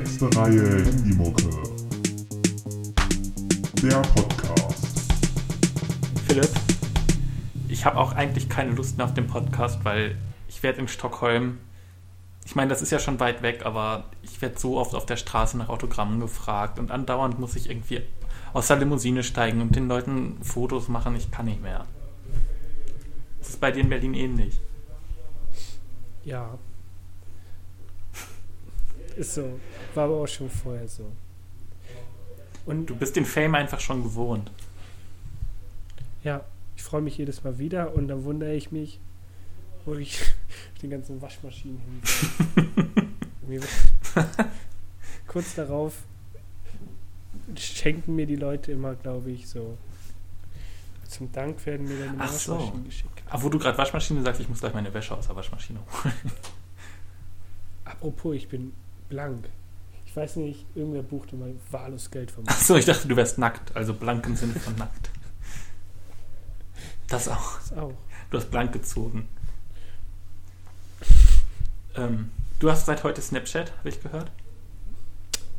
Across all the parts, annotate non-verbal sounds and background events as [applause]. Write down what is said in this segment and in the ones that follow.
Nächste Reihe Indie-Mucke. Der Podcast. Philipp, ich habe auch eigentlich keine Lust mehr auf den Podcast, weil ich werde in Stockholm, ich meine, das ist ja schon weit weg, aber ich werde so oft auf der Straße nach Autogrammen gefragt und andauernd muss ich irgendwie aus der Limousine steigen und den Leuten Fotos machen. Ich kann nicht mehr. Das ist bei dir in Berlin ähnlich. Ja. Ist so. War aber auch schon vorher so. Und Du bist den Fame einfach schon gewohnt. ja, ich freue mich jedes Mal wieder und dann wundere ich mich, wo ich [laughs] die ganzen Waschmaschinen hin [laughs] Kurz darauf schenken mir die Leute immer, glaube ich, so. Zum Dank werden mir dann immer Ach so. Waschmaschinen geschickt. Aber wo du gerade Waschmaschine sagst, ich muss gleich meine Wäsche aus der Waschmaschine holen. Apropos, ich bin blank. Ich weiß nicht, irgendwer buchte mal wahllos Geld von mir. Achso, ich dachte, du wärst nackt. Also blank im Sinne von nackt. Das auch. Das auch. Du hast blank gezogen. Ähm, du hast seit heute Snapchat, habe ich gehört.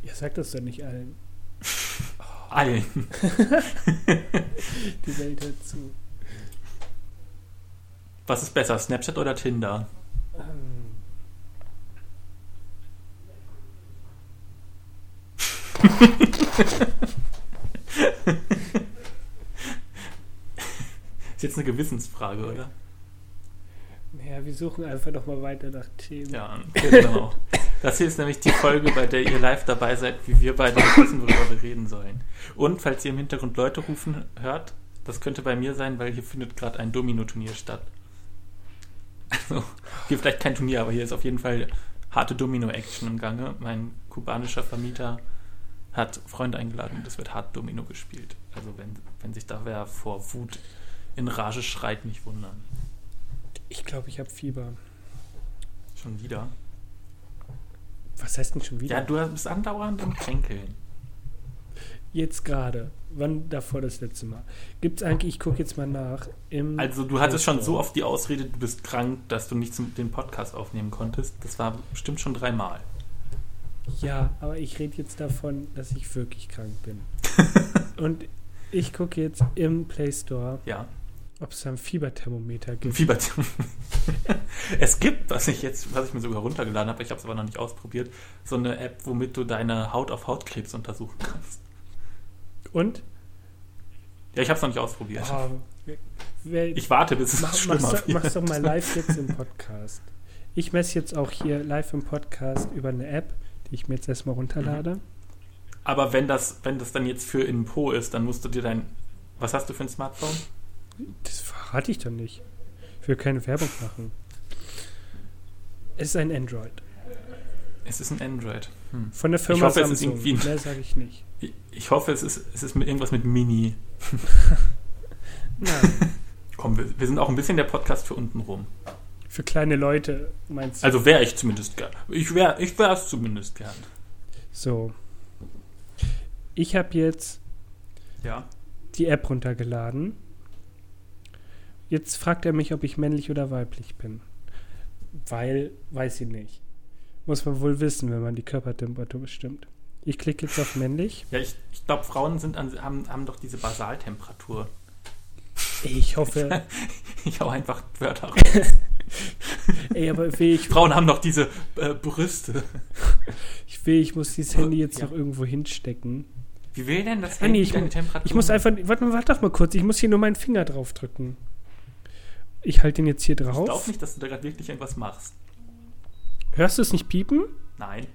Ihr sagt das doch nicht allen. [laughs] Allen. [laughs] Die Welt hört zu. Was ist besser, Snapchat oder Tinder? Ähm, [laughs] Ist jetzt eine Gewissensfrage, oder? naja, wir suchen einfach noch mal weiter nach Themen. Ja, genau. Das hier ist nämlich die Folge, bei der ihr live dabei seid, wie wir beide wissen, worüber wir reden sollen. Und falls ihr im Hintergrund Leute rufen hört, das könnte bei mir sein, weil hier findet gerade ein Domino-Turnier statt. Also, hier vielleicht kein Turnier, aber hier ist auf jeden Fall harte Domino-Action im Gange. Mein kubanischer Vermieter hat Freunde eingeladen und es wird hart Domino gespielt. Also wenn, wenn sich da wer vor Wut in Rage schreit, nicht wundern. Ich glaube, ich habe Fieber. Schon wieder. Was heißt denn schon wieder? Ja, du bist andauernd am Kränkeln. Jetzt gerade. Wann davor das letzte Mal? Gibt's eigentlich, ich gucke jetzt mal nach. Im Also du hattest schon so oft die Ausrede, du bist krank, dass du nicht den Podcast aufnehmen konntest. Das war bestimmt schon dreimal. Ja, aber ich rede jetzt davon, dass ich wirklich krank bin. [laughs] Und ich gucke jetzt im Play Store, Ja, ob es da ein Fieberthermometer ein gibt. Fieber. [laughs] es gibt, was ich jetzt, was ich mir sogar runtergeladen habe, ich habe es aber noch nicht ausprobiert, so eine App, womit du deine Haut auf Hautkrebs untersuchen kannst. Und? Ja, ich habe es noch nicht ausprobiert. Oh, wer, Ich warte, bis es mach, schlimmer mach's, wird. mach's doch mal live jetzt im Podcast. Ich messe jetzt auch hier live im Podcast über eine App, die ich mir jetzt erstmal runterlade. Aber wenn das, wenn das dann jetzt für in Po ist, dann musst du dir dein. Was hast du für ein Smartphone? Das verrate ich doch nicht. Ich will keine Werbung machen. Es ist ein Android. Es ist ein Android. Hm. Von der Firma hoffe, es ist Samsung. irgendwie- Mehr sage ich nicht. [laughs] Ich, ich hoffe, es ist, es ist mit irgendwas mit Mini. [laughs] Nein, [laughs] Komm, wir, wir sind auch ein bisschen der Podcast für unten rum. Für kleine Leute meinst du? Also wäre ich zumindest gern. Ich wäre ich es zumindest gern. So. Ich habe jetzt Ja. die App runtergeladen. Jetzt fragt er mich, ob ich männlich oder weiblich bin. Weil, weiß ich nicht. Muss man wohl wissen, wenn man die Körpertemperatur bestimmt. Ich klicke jetzt auf männlich. Ja, ich, ich glaube, Frauen sind an, haben, haben doch diese Basaltemperatur. Ich hoffe, [laughs] Ich hau einfach Wörter raus. [laughs] [laughs] ey, aber ich, Frauen haben doch diese äh, Brüste. ich will, ich muss dieses Handy jetzt Ja. noch irgendwo hinstecken. Wie will denn das Ah, nee, Handy ich, deine mu- Temperatur? ich muss einfach, warte mal, warte doch mal kurz, ich muss hier nur meinen Finger drauf drücken. Ich halte den jetzt hier Ich glaube drauf. nicht, dass du da gerade wirklich irgendwas machst. Hörst du es nicht piepen? Nein.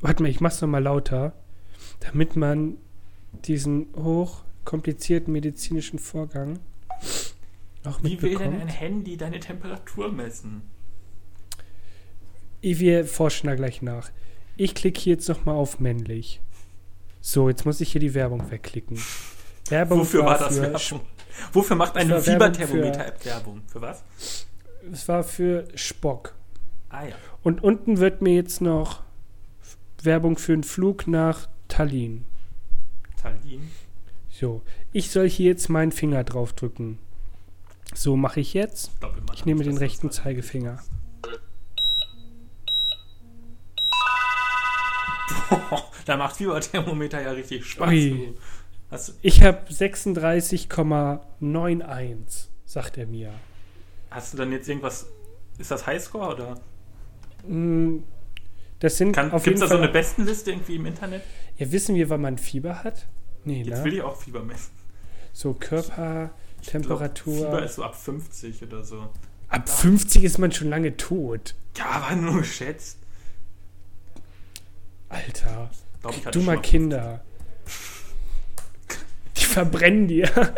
Warte mal, ich mach's noch mal lauter, damit man diesen hoch komplizierten medizinischen Vorgang auch Wie will denn ein. Handy deine Temperatur messen? Wir forschen da gleich nach. Ich klicke hier jetzt noch mal auf männlich. So, jetzt muss ich hier die Werbung wegklicken. [laughs] Werbung Wofür war das für Werbung? Wofür macht Das eine war Werbung Fieberthermometer-App Werbung? Für was? Es war für Spock. Ah ja. Und unten wird mir jetzt noch Werbung für einen Flug nach Tallinn. Tallinn. So, ich soll hier jetzt meinen Finger draufdrücken. So mache ich jetzt. Ich, nehme den rechten Zeigefinger. [laughs] da macht Fieberthermometer ja richtig Spaß. Ui. Ich habe 36,91, sagt er mir. hast du dann jetzt irgendwas. Ist das Highscore oder? Mm, Das sind Kann, auf gibt's jeden da so eine Bestenliste irgendwie im Internet? ja, wissen wir, wann man Fieber hat? Nee, Jetzt ne? will ich auch Fieber messen. So Ich glaub. Fieber ist so ab 50 oder so. Ab 50 ist man schon lange tot. Ja, aber nur geschätzt. Alter. Glaub, ich Dummer schon mal- Kinder. Die verbrennen dir. [laughs]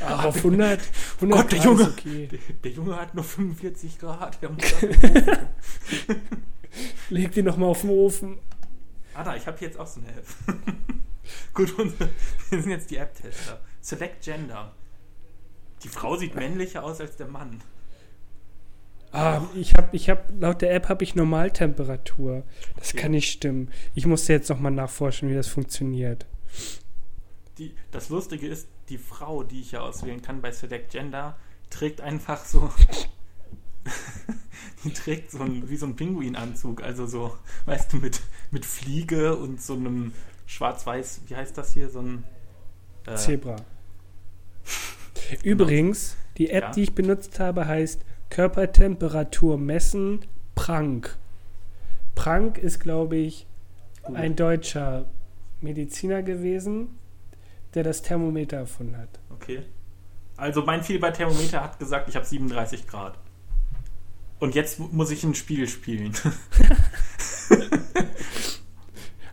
Ach, auf 100, 100 Gott, der Grad Junge. okay. Der, der Junge hat nur 45 Grad. Der muss [laughs] Leg die noch mal auf den Ofen. Anna, ich habe hier jetzt auch so eine App. [laughs] Gut, wir sind jetzt die App-Tester. Select Gender. Die Frau sieht männlicher aus als der Mann. Ah, ich habe, ich hab, laut der App habe ich Normaltemperatur. Das Okay. kann nicht stimmen. Ich musste jetzt noch mal nachforschen, wie das funktioniert. Die, das Lustige ist, die Frau, die ich ja auswählen kann bei Select Gender, trägt einfach so. [laughs] die trägt so ein, wie so ein Pinguinanzug. Also so, weißt du, mit, mit Fliege und so einem schwarz-weiß, wie heißt das hier? So ein. Äh, Zebra. Übrigens, die App, Ja. die ich benutzt habe, heißt Körpertemperatur messen Prank. Prank ist, glaube ich, gut. ein deutscher Mediziner gewesen, der das Thermometer erfunden hat. Okay. Also mein Fieberthermometer hat gesagt, ich habe 37 Grad. Und jetzt mu- muss ich ein Spiel spielen. [laughs]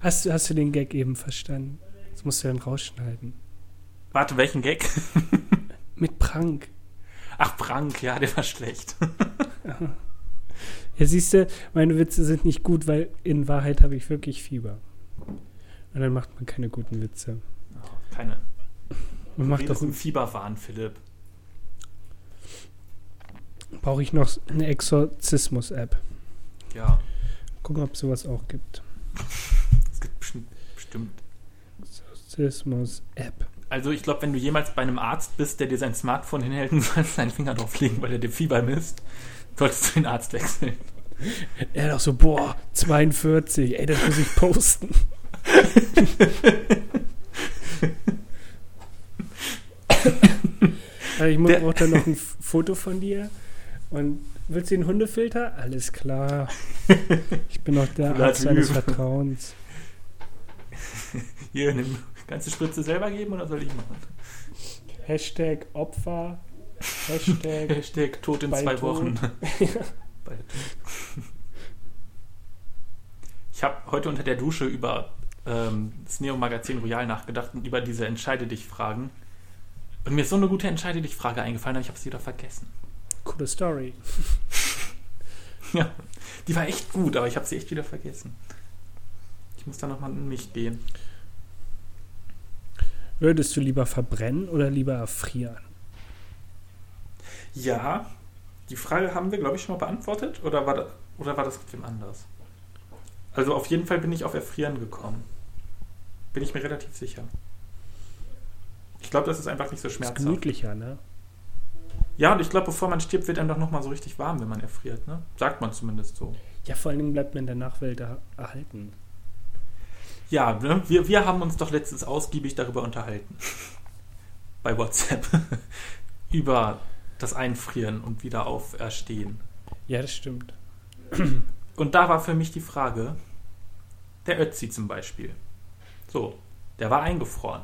Hast, du- hast du den Gag eben verstanden? Das musst du dann rausschneiden. Warte, welchen Gag? [laughs] Mit Prank. Ach, Prank, ja, der war schlecht. Ja, siehst du, meine Witze sind nicht gut, weil in Wahrheit habe ich wirklich Fieber. Und dann macht man keine guten Witze. Oh, keine. Man macht doch, im Fieberwahn, Philipp. brauche ich noch eine Exorzismus-App. Ja, Gucken, ob es sowas auch gibt. [laughs] es gibt bestimmt. Exorzismus-App. Also ich glaube, wenn du jemals bei einem Arzt bist, der dir sein Smartphone hinhält und [laughs] sollst deinen Finger drauflegen, weil er dir Fieber misst, solltest du den Arzt wechseln. Er doch so, boah, 42, ey, das muss ich posten. [laughs] also ich brauche dann noch ein Foto von dir. Und willst du den Hundefilter? Alles klar. Ich bin auch der Arzt deines. Vertrauens. [laughs] Hier, nimm, kannst du Spritze selber geben oder soll ich machen? Hashtag Opfer. Hashtag. [laughs] Hashtag tot in zwei Tod. Wochen. Tod. Ich habe heute unter der Dusche über ähm, das Neo-Magazin Royal nachgedacht und über diese Entscheide dich-Fragen. Und mir ist so eine gute Entscheide dich-Frage eingefallen, aber ich habe sie wieder vergessen. Coole Story. [laughs] Ja, die war echt gut, aber ich habe sie echt wieder vergessen. Ich muss da nochmal in mich gehen. Würdest du lieber verbrennen oder lieber erfrieren? Ja, die Frage haben wir, glaube ich, schon mal beantwortet. Oder war, das, oder war das mit wem anders? Also auf jeden Fall bin ich auf Erfrieren gekommen. Bin ich mir relativ sicher. Ich glaube, das ist einfach nicht so Ist schmerzhaft. gemütlicher, ne? Ja, und ich glaube, bevor man stirbt, wird einem doch nochmal so richtig warm, wenn man erfriert. Ne? Sagt man zumindest so. Ja, vor allen Dingen bleibt man in der Nachwelt er erhalten. Ja, ne? wir, wir haben uns doch letztens ausgiebig darüber unterhalten. [laughs] Bei WhatsApp. [laughs] Über das Einfrieren und wieder auferstehen. Ja, das stimmt. [clears throat] Und da war für mich die Frage, der Ötzi zum Beispiel. So, der war eingefroren.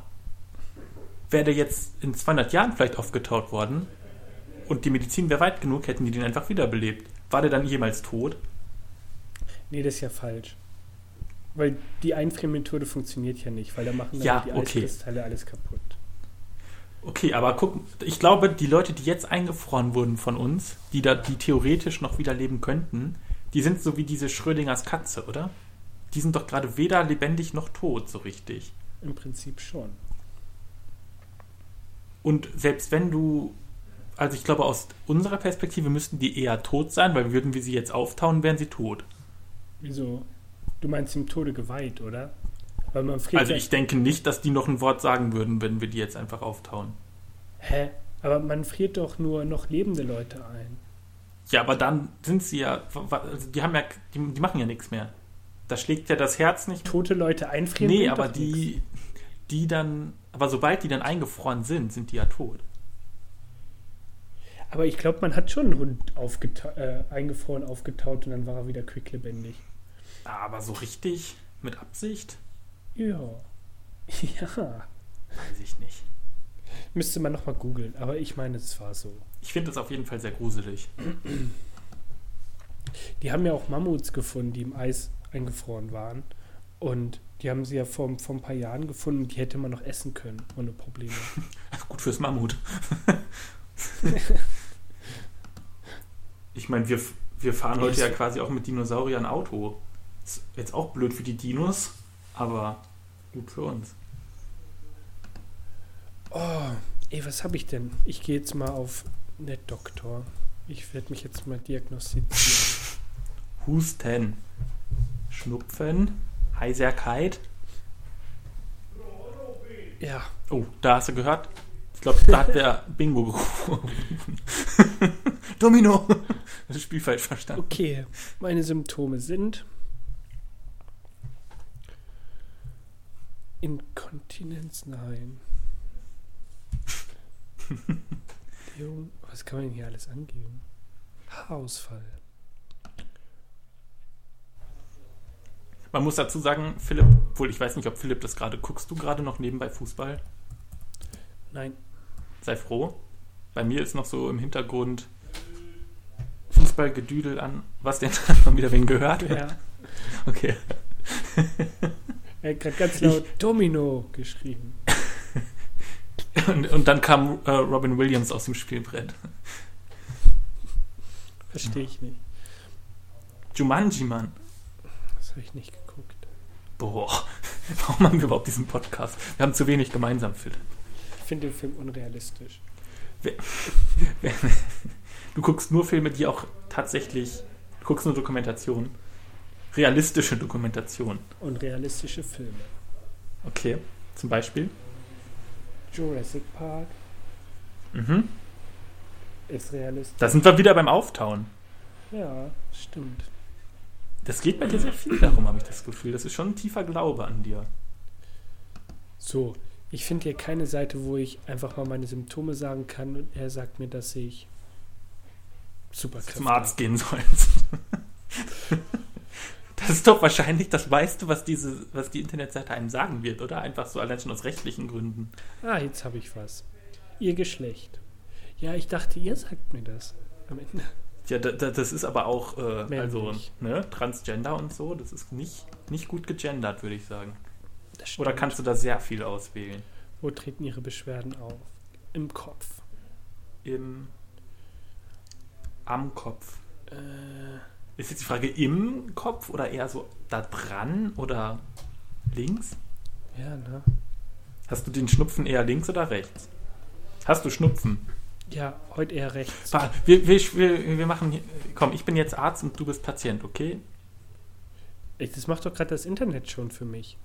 Wäre der jetzt in 200 Jahren vielleicht aufgetaut worden und die Medizin wäre weit genug, hätten die den einfach wiederbelebt. War der dann jemals tot? Nee, das ist ja falsch. Weil die Einfriermethode funktioniert ja nicht, weil da machen dann Ja, die okay. Eiskristalle alles kaputt. Okay, aber guck, ich glaube, die Leute, die jetzt eingefroren wurden von uns, die da, die theoretisch noch wieder leben könnten, die sind so wie diese Schrödingers Katze, oder? Die sind doch gerade weder lebendig noch tot, so richtig. Im Prinzip schon. Und selbst wenn du, also ich glaube, aus unserer Perspektive müssten die eher tot sein, weil würden wir sie jetzt auftauen, wären sie tot. Wieso? Du meinst im Tode geweiht, oder? Weil man friert Also ich denke nicht, dass die noch ein Wort sagen würden, wenn wir die jetzt einfach auftauen. Hä? Aber man friert doch nur noch lebende Leute ein. Ja, aber dann sind sie ja, also die haben ja, die, die machen ja nichts mehr. da schlägt ja das Herz nicht. Tote Leute einfrieren. Nee, aber doch nix. die, die dann, aber sobald die dann eingefroren sind, sind die ja tot. Aber ich glaube, man hat schon einen Hund aufgeta äh, eingefroren, aufgetaut und dann war er wieder quicklebendig. Aber so richtig mit Absicht? Ja. [laughs] Ja. Weiß ich nicht. Müsste man nochmal googeln, aber ich meine, es war so. Ich finde das auf jeden Fall sehr gruselig. [clears throat] Die haben ja auch Mammuts gefunden, die im Eis eingefroren waren. Und die haben sie ja vor, vor ein paar Jahren gefunden, die hätte man noch essen können, ohne Probleme. [laughs] Gut fürs Mammut. [laughs] ich meine, wir, wir fahren heute ja quasi auch mit Dinosauriern Auto. Ist jetzt auch blöd für die Dinos, aber gut für uns. Oh, ey, was habe ich denn? Ich gehe jetzt mal auf NetDoktor. Ich werde mich jetzt mal diagnostizieren. [laughs] Husten, Schnupfen, Heiserkeit. Ja, Oh, da hast du gehört? Ich glaube, da hat der [laughs] Bingo gerufen. Domino! [laughs] Das Spiel falsch verstanden. okay. Meine Symptome sind Inkontinenz, nein. [laughs] Was kann man denn hier alles angeben? Haarausfall. Man muss dazu sagen, Philipp, obwohl ich weiß nicht, ob Philipp das gerade, guckst du gerade noch nebenbei Fußball? Nein, Sei froh. Bei mir ist noch so im Hintergrund Fußballgedüdel an. Was denn? [laughs] Hat man wieder wen gehört? ja. Okay. [laughs] Er hat gerade ganz laut Domino geschrieben. [laughs] Und, und dann kam äh, Robin Williams aus dem Spielbrett. Verstehe ich nicht. Jumanji, Mann. Das habe ich nicht geguckt. Boah, [laughs] warum haben wir überhaupt diesen Podcast? Wir haben zu wenig gemeinsam, Philipp. Ich finde den Film unrealistisch. [laughs] Du guckst nur Filme, die auch tatsächlich. Du guckst nur Dokumentationen. Realistische Dokumentationen. Unrealistische Filme. Okay, zum Beispiel. Jurassic Park Mhm. ist realistisch. Da sind wir wieder beim Auftauen. Ja, stimmt. Das geht bei dir sehr viel darum, habe ich das Gefühl. Das ist schon ein tiefer Glaube an dir. So, ich finde hier keine Seite, wo ich einfach mal meine Symptome sagen kann und er sagt mir, dass ich super Zum Arzt gehen sollst. [laughs] Das ist doch wahrscheinlich das meiste, was diese, was die Internetseite einem sagen wird, oder? Einfach so allein schon aus rechtlichen Gründen. Ah, jetzt habe ich was. Ihr Geschlecht. Ja, ich dachte, ihr sagt mir das am Ende. Ja, da, da, das ist aber auch, äh, also, ne, Transgender und so, das ist nicht, nicht gut gegendert, würde ich sagen. Oder kannst du da sehr viel auswählen? Wo treten ihre Beschwerden auf? Im Kopf. Im, am Kopf. Äh, Ist jetzt die Frage im Kopf oder eher so da dran oder links? ja, ne? Hast du den Schnupfen eher links oder rechts? Hast du Schnupfen? Ja, heute eher rechts. Wir, wir, wir, wir machen hier, komm, ich bin jetzt Arzt und du bist Patient, okay? Das macht doch gerade das Internet schon für mich.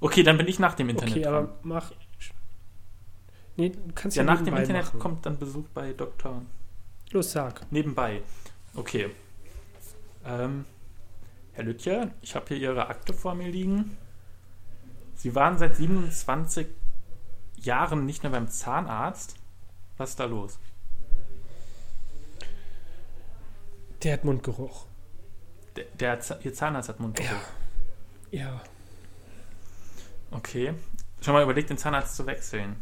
Okay, dann bin ich nach dem Internet okay, dran. aber mach. Nee, du kannst Ja, ja, nach dem Internet machen. kommt dann Besuch bei Dr. Los, sag. Nebenbei. Okay. Ähm, Herr Lütje, ich habe hier Ihre Akte vor mir liegen. Sie waren seit 27 Jahren nicht mehr beim Zahnarzt. Was ist da los? Der hat Mundgeruch. Der, der Ihr Zahnarzt hat Mundgeruch. Ja. Okay. Schon mal überlegt, den Zahnarzt zu wechseln.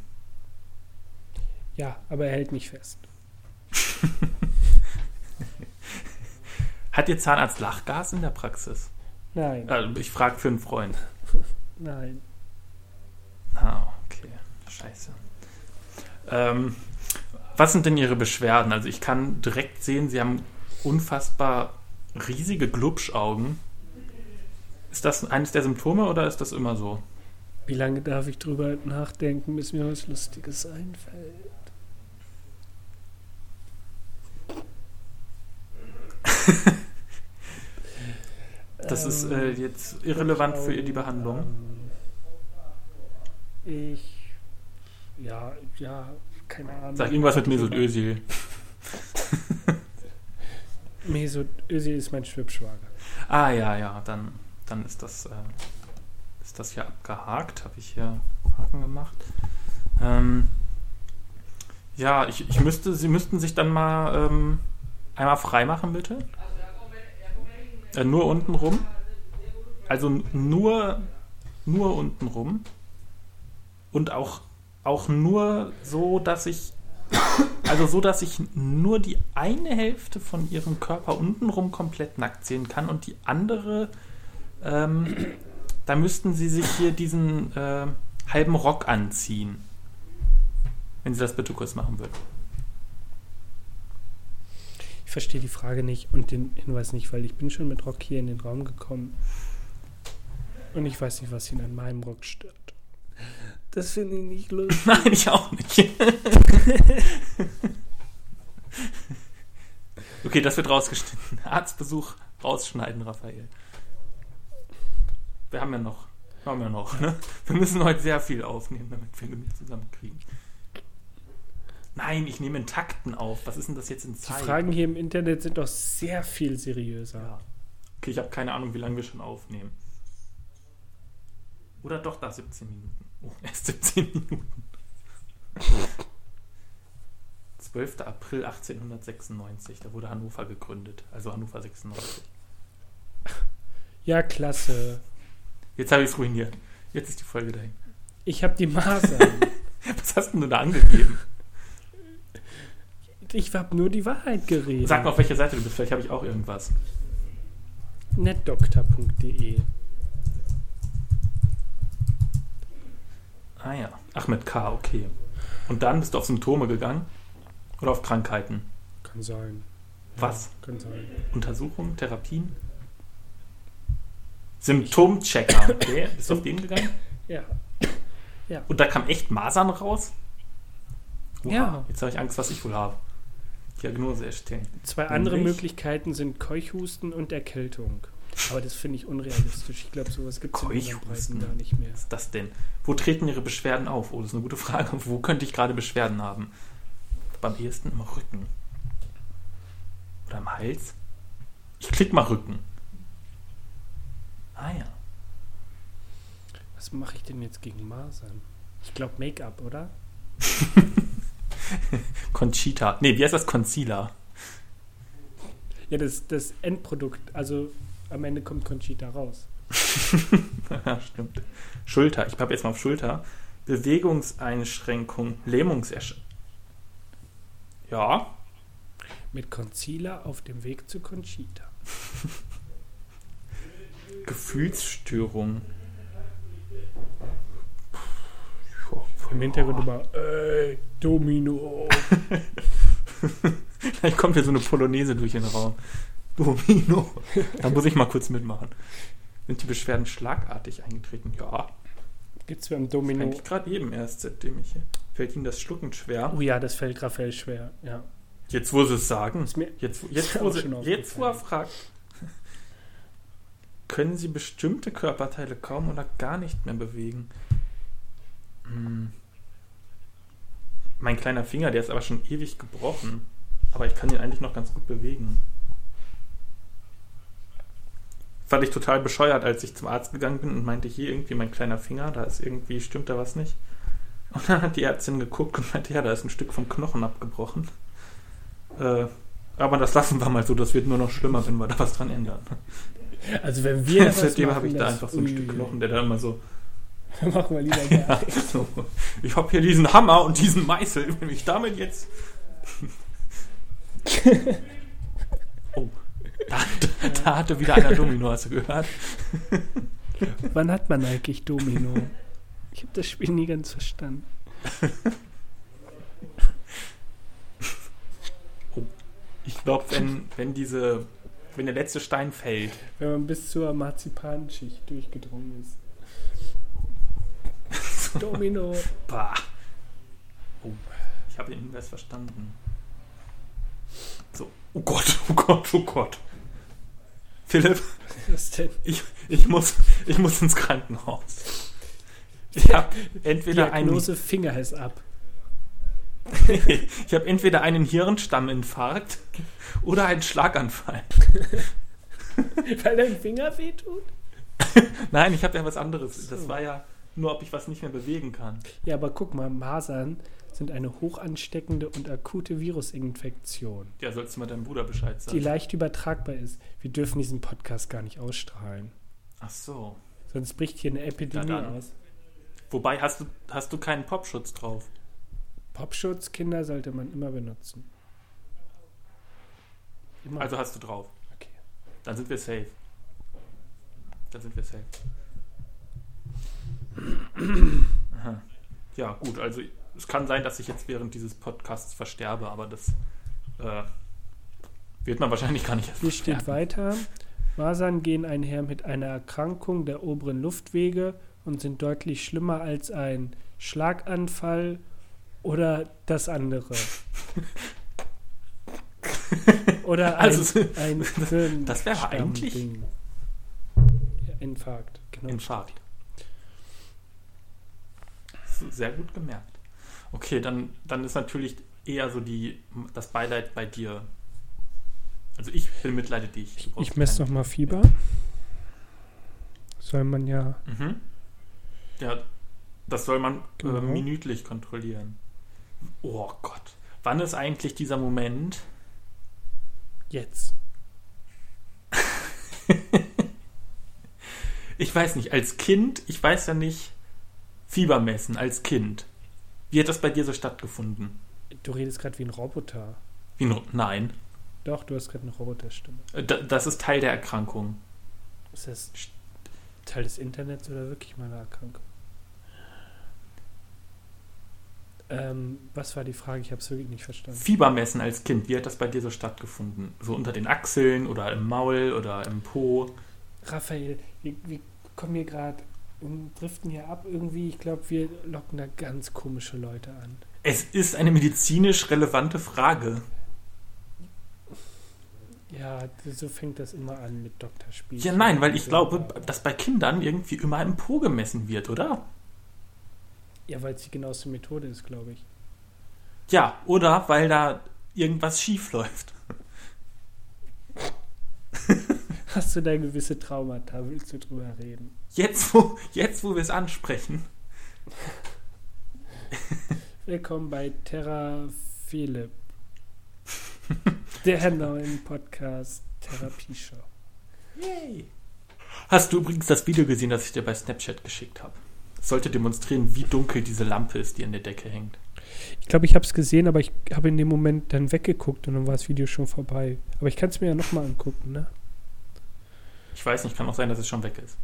Ja, aber er hält mich fest. [laughs] Hat Ihr Zahnarzt Lachgas in der Praxis? Nein, Äh, ich frage für einen Freund. [laughs] nein. Ah, okay. Scheiße. Ähm, was sind denn Ihre Beschwerden? Also ich kann direkt sehen, Sie haben unfassbar riesige Glubschaugen. Ist das eines der Symptome oder ist das immer so? Wie lange darf ich drüber nachdenken, bis mir was Lustiges einfällt? [laughs] Das ist äh, Ähm, jetzt irrelevant für die Behandlung. ähm, Ich. Ja, ja, keine Ahnung. Sag irgendwas mit Mesut Özil. [laughs] Mesut Özil ist mein Schwibschwager. Ah ja, ja, dann dann ist das, äh, ist das hier abgehakt. Habe ich hier Haken gemacht. Ähm, ja, ich, ich müsste, Sie müssten sich dann mal ähm, einmal freimachen, bitte. Äh, nur unten rum. Also nur, nur unten rum. Und auch, auch nur so, dass ich. Also so, dass ich nur die eine Hälfte von ihrem Körper untenrum komplett nackt sehen kann und die andere, ähm, da müssten sie sich hier diesen äh, halben Rock anziehen. Wenn sie das bitte kurz machen würden. Ich verstehe die Frage nicht und den Hinweis nicht, weil ich bin schon mit Rock hier in den Raum gekommen. Und ich weiß nicht, was ihn an meinem Rock stört. Das finde ich nicht lustig. [laughs] Nein, ich auch nicht. [laughs] okay, das wird rausgeschnitten. Arztbesuch rausschneiden, Raphael. Wir haben ja noch. Wir haben ja noch, ne? Wir müssen heute sehr viel aufnehmen, damit wir genug zusammenkriegen. Nein, ich nehme in Takten auf. Was ist denn das jetzt in Die Zeit? Fragen hier im Internet sind doch sehr viel seriöser. Ja. Okay, ich habe keine Ahnung, wie lange wir schon aufnehmen. Oder doch da 17 Minuten. Oh, [laughs] erst 17 Minuten. 12. April 1896, da wurde Hannover gegründet. Also Hannover 96. Ja, klasse. Jetzt habe ich es ruiniert. Jetzt ist die Folge dahin. Ich habe die Masern. [laughs] Was hast denn du da angegeben? Ich habe nur die Wahrheit geredet. Sag mal, auf welcher Seite du bist. Vielleicht habe ich auch irgendwas. netdoktor.de Ah ja. Ach, mit K, okay. Und dann bist du auf Symptome gegangen? Oder auf Krankheiten? Kann sein. Was? Kann sein. Untersuchungen, Therapien? Symptomchecker. Okay, bist du auf den gegangen? Ja. Und da kam echt Masern raus? Oha, Ja. Jetzt habe ich Angst, was ich wohl habe. Diagnose erstellen. Zwei andere Nämlich? Möglichkeiten sind Keuchhusten und Erkältung. Aber das finde ich unrealistisch. Ich glaube, sowas gibt es in unseren Keuchhusten? Breiten gar nicht mehr. Was ist das denn? Wo treten Ihre Beschwerden auf? Oh, das ist eine gute Frage. Wo könnte ich gerade Beschwerden haben? Beim ehesten im Rücken. Oder im Hals? Ich klick mal Rücken. Ah ja. Was mache ich denn jetzt gegen Masern? Ich glaube Make-up, oder? [laughs] [laughs] Conchita. Nee, wie heißt das? Concealer. Ja, das, das Endprodukt. Also am Ende kommt Conchita raus. [laughs] ja, stimmt. Schulter. Ich habe jetzt mal auf Schulter. Bewegungseinschränkung, Lähmungserscheinung. Ja, Mit Concealer auf dem Weg zu Conchita. [laughs] Gefühlsstörung. Im Hintergrund immer, ey, Domino. [laughs] Vielleicht kommt hier so eine Polonaise durch den Raum. Domino. Da muss ich mal kurz mitmachen. Sind die Beschwerden schlagartig eingetreten? Ja. Gibt's beim Domino. Eigentlich gerade eben erst, seitdem ich hier. Fällt Ihnen das Schlucken schwer? Oh ja, das fällt Raphael schwer. Ja. Jetzt, wo Sie es sagen. Ist mir Jetzt, jetzt, [laughs] wo, Sie, jetzt, wo er fragt. Können Sie bestimmte Körperteile kaum oder gar nicht mehr bewegen? Hm. Mein kleiner Finger, der ist aber schon ewig gebrochen. Aber ich kann ihn eigentlich noch ganz gut bewegen. Fand ich total bescheuert, als ich zum Arzt gegangen bin und meinte, hier irgendwie mein kleiner Finger, da ist irgendwie, stimmt da was nicht. Und dann hat die Ärztin geguckt und meinte, ja, da ist ein Stück vom Knochen abgebrochen. Äh, aber das lassen wir mal so, das wird nur noch schlimmer, wenn wir da was dran ändern. Also wenn wir [laughs] Seitdem habe ich da einfach so ein Stück Knochen, der da immer so, [laughs] machen wir lieber ja, gar nicht. so. Ich habe hier diesen Hammer und diesen Meißel, wenn ich damit jetzt. [laughs] Oh, da, da, da hatte wieder einer Domino, hast du gehört? [laughs] Wann hat man eigentlich Domino? Ich habe das Spiel nie ganz verstanden. Ich glaube, wenn, wenn diese, wenn der letzte Stein fällt, Wenn man bis zur Marzipanschicht durchgedrungen ist. [laughs] Domino. bah. Oh, ich habe den Hinweis verstanden. So, oh Gott, oh Gott, oh Gott. Philipp, Was denn? ich, ich, muss, ich muss ins Krankenhaus. Ich habe entweder einen, Diagnose Finger ist ab. [laughs] ich habe entweder einen Hirnstamminfarkt oder einen Schlaganfall. [laughs] Weil dein Finger wehtut? Nein, ich habe ja was anderes. Das war ja nur, ob ich was nicht mehr bewegen kann. Ja, aber guck mal, Masern sind eine hochansteckende und akute Virusinfektion, Ja, sollst du mal deinem Bruder Bescheid die sagen. leicht übertragbar ist. Wir dürfen diesen Podcast gar nicht ausstrahlen. Ach so. Sonst bricht hier eine Epidemie aus. Wobei, hast du, hast du keinen Popschutz drauf? Popschutz, Kinder sollte man immer benutzen. Immer. Also hast du drauf. okay. Dann sind wir safe. Dann sind wir safe. Ja, gut, also es kann sein, dass ich jetzt während dieses Podcasts versterbe, aber das äh, wird man wahrscheinlich gar nicht Hier steht weiter. Masern gehen einher mit einer Erkrankung der oberen Luftwege und sind deutlich schlimmer als ein Schlaganfall oder das andere. [laughs] Oder ein, Also, ein das wäre eigentlich- Infarkt, genau. Infarkt. Sehr gut gemerkt. Okay, dann, dann ist natürlich eher so die, das Beileid bei dir. Also ich bemitleide dich. Ich messe nochmal Fieber. Soll man ja. Mhm. Ja, das soll man Genau. äh, minütlich kontrollieren. Oh Gott. Wann ist eigentlich dieser Moment? Jetzt. [laughs] Ich weiß nicht, als Kind, ich weiß ja nicht, Fieber messen als Kind. Wie hat das bei dir so stattgefunden? Du redest gerade wie ein Roboter. Wie, ein- nein. Doch, du hast gerade eine Roboterstimme. Äh, da- Das ist Teil der Erkrankung. Ist das Teil des Internets oder wirklich mal eine Erkrankung? Ähm, was war die Frage? Ich habe es wirklich nicht verstanden. Fieber messen als Kind, wie hat das bei dir so stattgefunden? So unter den Achseln oder im Maul oder im Po? Raphael, wir, wir kommen hier gerade, driften hier ab irgendwie. Ich glaube, wir locken da ganz komische Leute an. Es ist eine medizinisch relevante Frage. Ja, so fängt das immer an mit Dr. Spiel. Ja, nein, weil ich glaube, dass bei Kindern irgendwie immer im Po gemessen wird, oder? Ja, weil es die genaueste Methode ist, glaube ich. Ja, oder weil da irgendwas schief läuft. [laughs] Hast du da gewisse Traumata? Willst du drüber reden? Jetzt, wo, jetzt, wo wir es ansprechen. Willkommen bei Terra Philipp. Der neuen Podcast Therapieshow. Yay. Hast du übrigens das Video gesehen, das ich dir bei Snapchat geschickt habe? Es sollte demonstrieren, wie dunkel diese Lampe ist, die an der Decke hängt. Ich glaube, ich habe es gesehen, aber ich habe in dem Moment dann weggeguckt und dann war das Video schon vorbei. Aber ich kann es mir ja nochmal angucken, ne? Ich weiß nicht, kann auch sein, dass es schon weg ist.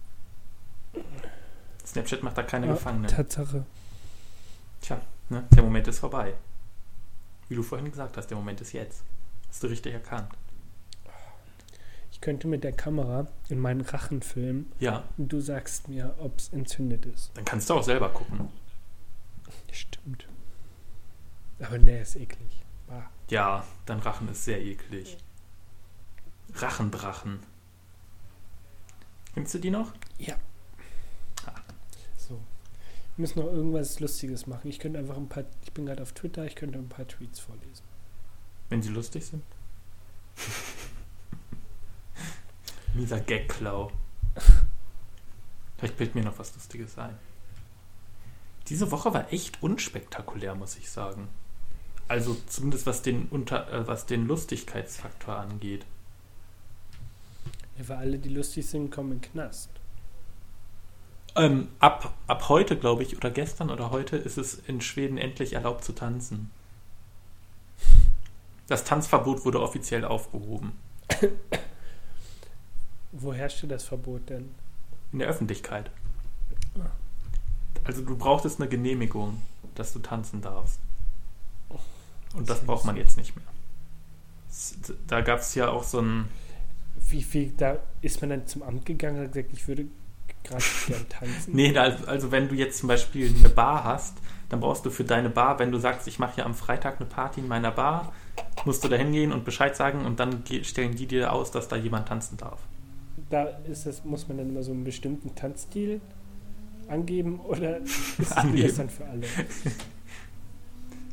Snapchat macht da keine Ja, Gefangenen. Tatsache. Tja, ne? der Moment ist vorbei. Wie du vorhin gesagt hast, der Moment ist jetzt. Hast du richtig erkannt. Ich könnte mit der Kamera in meinen Rachen filmen Ja, und du sagst mir, ob es entzündet ist. dann kannst du auch selber gucken. Stimmt. Aber ne, ist eklig. Bah. Ja, dein Rachen ist sehr eklig. Rachendrachen. Kennst du die noch? Ja. So. Wir müssen noch irgendwas Lustiges machen. Ich könnte einfach ein paar. Ich bin gerade auf Twitter, ich könnte ein paar Tweets vorlesen. Wenn sie lustig sind. [laughs] Mieser Gagklau. Vielleicht bildet mir noch was Lustiges ein. Diese Woche war echt unspektakulär, muss ich sagen. Also zumindest was den, unter, äh, was den Lustigkeitsfaktor angeht. Ja, weil alle, die lustig sind, kommen in den Knast. Ähm, ab, ab heute, glaube ich, oder gestern oder heute ist es in Schweden endlich erlaubt zu tanzen. Das Tanzverbot wurde offiziell aufgehoben. Wo herrschte das Verbot denn? In der Öffentlichkeit. Also du brauchtest eine Genehmigung, dass du tanzen darfst. Und das braucht man jetzt nicht mehr. Da gab es ja auch so ein... Wie viel, da ist man dann zum Amt gegangen und hat gesagt, ich würde gerade gern tanzen. Nee, da- also wenn du jetzt zum Beispiel eine Bar hast, dann brauchst du für deine Bar, wenn du sagst, ich mache ja am Freitag eine Party in meiner Bar, musst du da hingehen und Bescheid sagen und dann stellen die dir aus, dass da jemand tanzen darf. Da ist das, muss man dann immer so einen bestimmten Tanzstil angeben oder ist [laughs] das Angeben. dann für alle?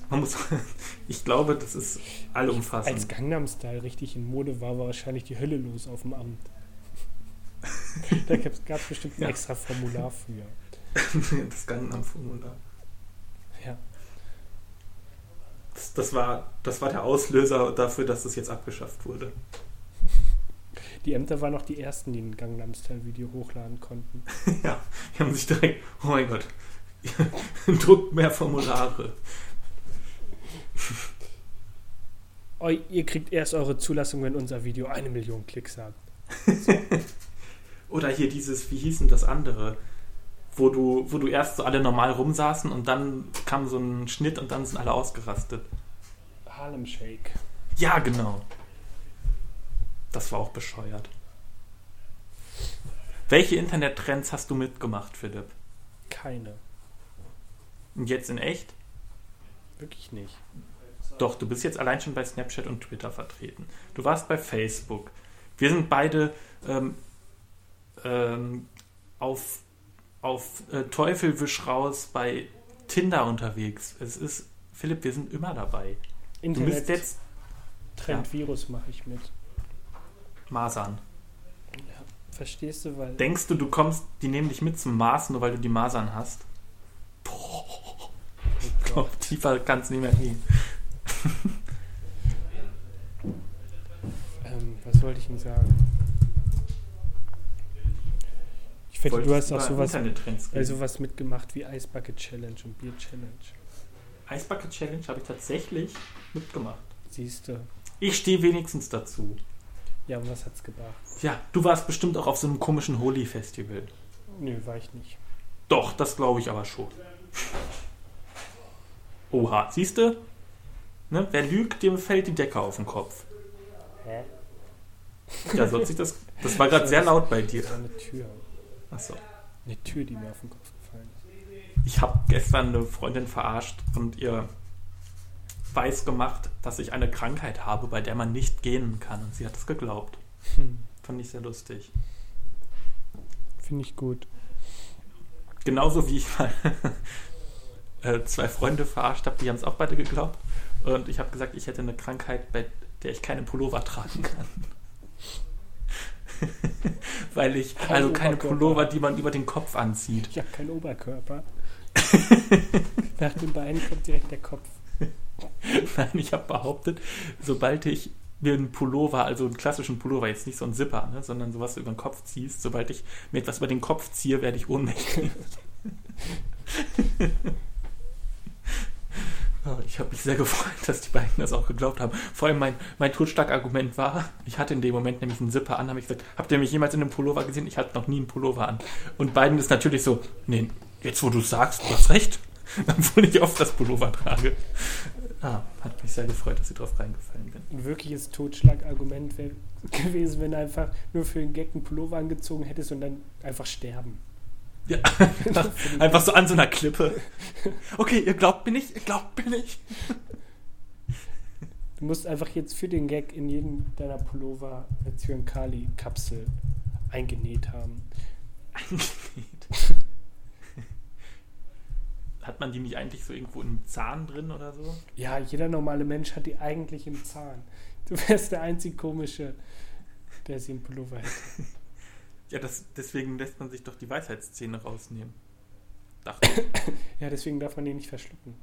Man muss, [laughs] ich glaube, das ist allumfassend. Als Gangnam Style richtig in Mode war, war wahrscheinlich die Hölle los auf dem Amt. [laughs] Da gab es bestimmt ein Ja. extra Formular für. [laughs] das Gangnam-Formular. Ja. Das, das, war, das war der Auslöser dafür, dass das jetzt abgeschafft wurde. Die Ämter waren noch die ersten, die ein Gangnam Style Video hochladen konnten. ja, die haben sich direkt, oh mein Gott, druckt mehr Formulare. [laughs] Oh, ihr kriegt erst eure Zulassung, wenn unser Video eine Million Klicks hat. [laughs] Oder hier dieses, wie hieß denn das andere? Wo du, wo du erst so alle normal rumsaßen und dann kam so ein Schnitt und dann sind alle ausgerastet. Harlem Shake. Ja, genau. Das war auch bescheuert. Welche Internettrends hast du mitgemacht, Philipp? Keine. Und jetzt in echt? Wirklich nicht. Doch, du bist jetzt allein schon bei Snapchat und Twitter vertreten. Du warst bei Facebook. Wir sind beide ähm, ähm, auf, auf äh, Teufelwisch raus bei Tinder unterwegs. Es ist, Philipp, wir sind immer dabei. Du müsst Internet jetzt Trend Virus mache ich mit. Masern. Verstehst du, weil Denkst du, du kommst, die nehmen dich mit zum Mars, nur weil du die Masern hast? oh Boah, Gott, [laughs] tiefer kann es nicht mehr gehen. [laughs] ähm, was wollte ich denn sagen? Ich finde, du hast auch sowas, also was mitgemacht wie Eisbucket Challenge und Bier Challenge. Eisbucket Challenge habe ich tatsächlich mitgemacht. Siehst du? Ich stehe wenigstens dazu. Ja, und was hat's gebracht? Ja, du warst bestimmt auch auf so einem komischen Holy-Festival. Nö, war ich nicht. Doch, das glaube ich aber schon. [laughs] Oha, siehst du? Ne, wer lügt, dem fällt die Decke auf den Kopf. Hä? Ja, so hat sich das. Das war gerade sehr laut bei dir. Das war eine Tür. Achso. Eine Tür, die mir auf den Kopf gefallen ist. Ich habe gestern eine Freundin verarscht und ihr weiß gemacht, dass ich eine Krankheit habe, bei der man nicht gehen kann. Und sie hat es geglaubt. Hm, Fand ich sehr lustig. Finde ich gut. Genauso wie ich mal [laughs] äh, zwei Freunde verarscht habe, die haben es auch beide geglaubt. Und ich habe gesagt, ich hätte eine Krankheit, bei der ich keine Pullover tragen kann. [laughs] Weil ich, Kein also keine. Pullover, die man über den Kopf anzieht. Ich habe keinen Oberkörper. [laughs] Nach den Beinen kommt direkt der Kopf. Nein, ich habe behauptet, sobald ich mir einen Pullover, also einen klassischen Pullover, jetzt nicht so ein Zipper, ne, sondern sowas über den Kopf ziehst, sobald ich mir etwas über den Kopf ziehe, werde ich ohnmächtig. [laughs] Ich habe mich sehr gefreut, [laughs] dass die beiden das auch geglaubt haben. Vor allem mein, mein Totschlagargument war, [laughs] ich hatte in dem Moment nämlich einen Zipper an, habe ich gesagt, habt ihr mich jemals in einem Pullover gesehen? Ich hatte noch nie einen Pullover an. Und beiden ist natürlich so, nee, jetzt wo du sagst, du hast recht, [laughs] obwohl ich oft das Pullover trage. Ah, hat mich sehr gefreut, dass ich drauf reingefallen bin. Ein wirkliches Totschlagargument wäre gewesen, wenn du einfach nur für den Gag einen Pullover angezogen hättest und dann einfach sterben. Ja, [laughs] einfach, einfach so an so einer Klippe. Okay, ihr glaubt mir nicht, ihr glaubt mir nicht. Du musst einfach jetzt für den Gag in jedem deiner Pullover eine Zyankali-Kapsel eingenäht haben. Eingenäht. Hat man die nicht eigentlich so irgendwo im Zahn drin oder so? Ja, jeder normale Mensch hat die eigentlich im Zahn. Du wärst der einzig komische, der sie im Pullover hätte. Ja, das, deswegen lässt man sich doch die Weisheitszähne rausnehmen. Dachte ich. Ja, deswegen darf man die nicht verschlucken.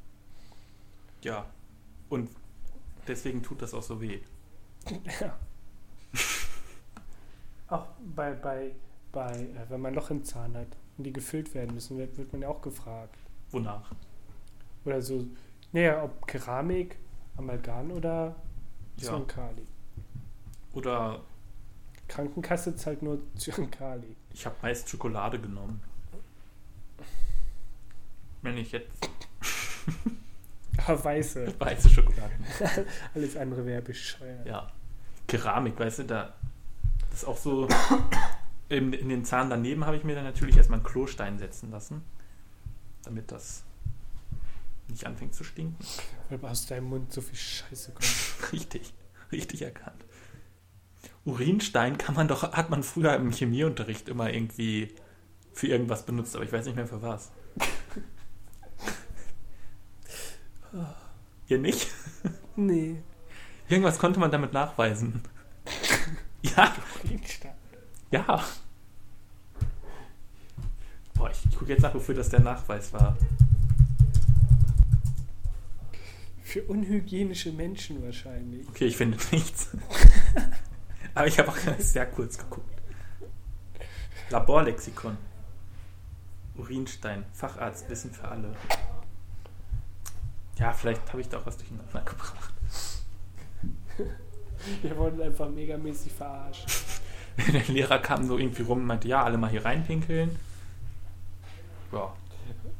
Ja. Und deswegen tut das auch so weh. Ja. Auch bei, bei, bei äh, wenn man Loch im Zahn hat und die gefüllt werden müssen, wird, wird man ja auch gefragt. Wonach? Oder so, naja, ob Keramik, Amalgam oder Ja. Zyankali. Oder Krankenkasse zahlt nur Zyankali. ich habe meist Schokolade genommen. Wenn ich jetzt Aber [laughs] weiße. [laughs] weiße Schokolade [laughs] Alles andere wäre bescheuert. Ja. Keramik, weißt du, da das ist auch so. In, in den Zahn daneben habe ich mir dann natürlich erstmal einen Klostein setzen lassen, damit das nicht anfängt zu stinken. Weil aus deinem Mund so viel Scheiße kommt. Richtig, richtig erkannt. Urinstein kann man doch, hat man früher im Chemieunterricht immer irgendwie für irgendwas benutzt, aber ich weiß nicht mehr für was. [laughs] Ihr nicht? Nee. Irgendwas konnte man damit nachweisen. [laughs] ja, Urinstein. ja. Boah, ich, ich gucke jetzt nach, wofür das der Nachweis war. Für unhygienische Menschen wahrscheinlich. Okay, ich finde nichts. [laughs] Aber ich habe auch sehr kurz geguckt. Laborlexikon. Urinstein. Facharzt. Wissen für alle. Ja, vielleicht habe ich da auch was durcheinander gebracht. [laughs] Wir wurden einfach megamäßig verarscht. [laughs] Der Lehrer kam so irgendwie rum und meinte, ja, alle mal hier reinpinkeln. Ja,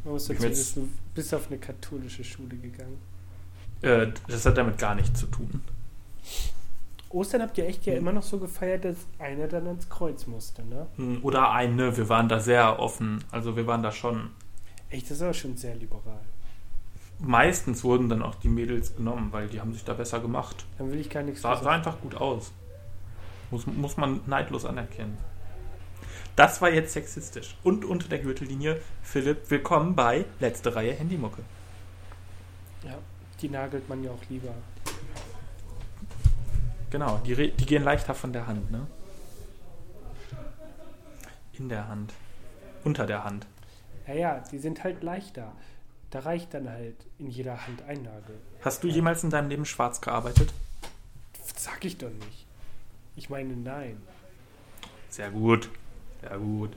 Man muss dazu wissen, du bist auf eine katholische Schule gegangen. äh, das hat damit gar nichts zu tun. Ostern habt ihr echt ja Hm. immer noch so gefeiert, dass einer dann ans Kreuz musste, ne? Hm, Oder eine, wir waren da sehr offen. Also wir waren da schon. Echt, das ist aber schon sehr liberal. Meistens wurden dann auch die Mädels genommen, weil die haben sich da besser gemacht. Dann will ich gar nichts Sah, sah einfach gut aus. Muss, muss man neidlos anerkennen. Das war jetzt sexistisch. Und unter der Gürtellinie, Philipp, willkommen bei Letzte Reihe Handymucke. Ja, die nagelt man ja auch lieber. Genau, die, die gehen leichter von der Hand, ne? In der Hand. Unter der Hand. Naja, die sind halt leichter. Da reicht dann halt in jeder Hand ein Nagel. Hast du jemals in deinem Leben schwarz gearbeitet? Sag ich doch nicht. Ich meine, nein. Sehr gut. Sehr gut.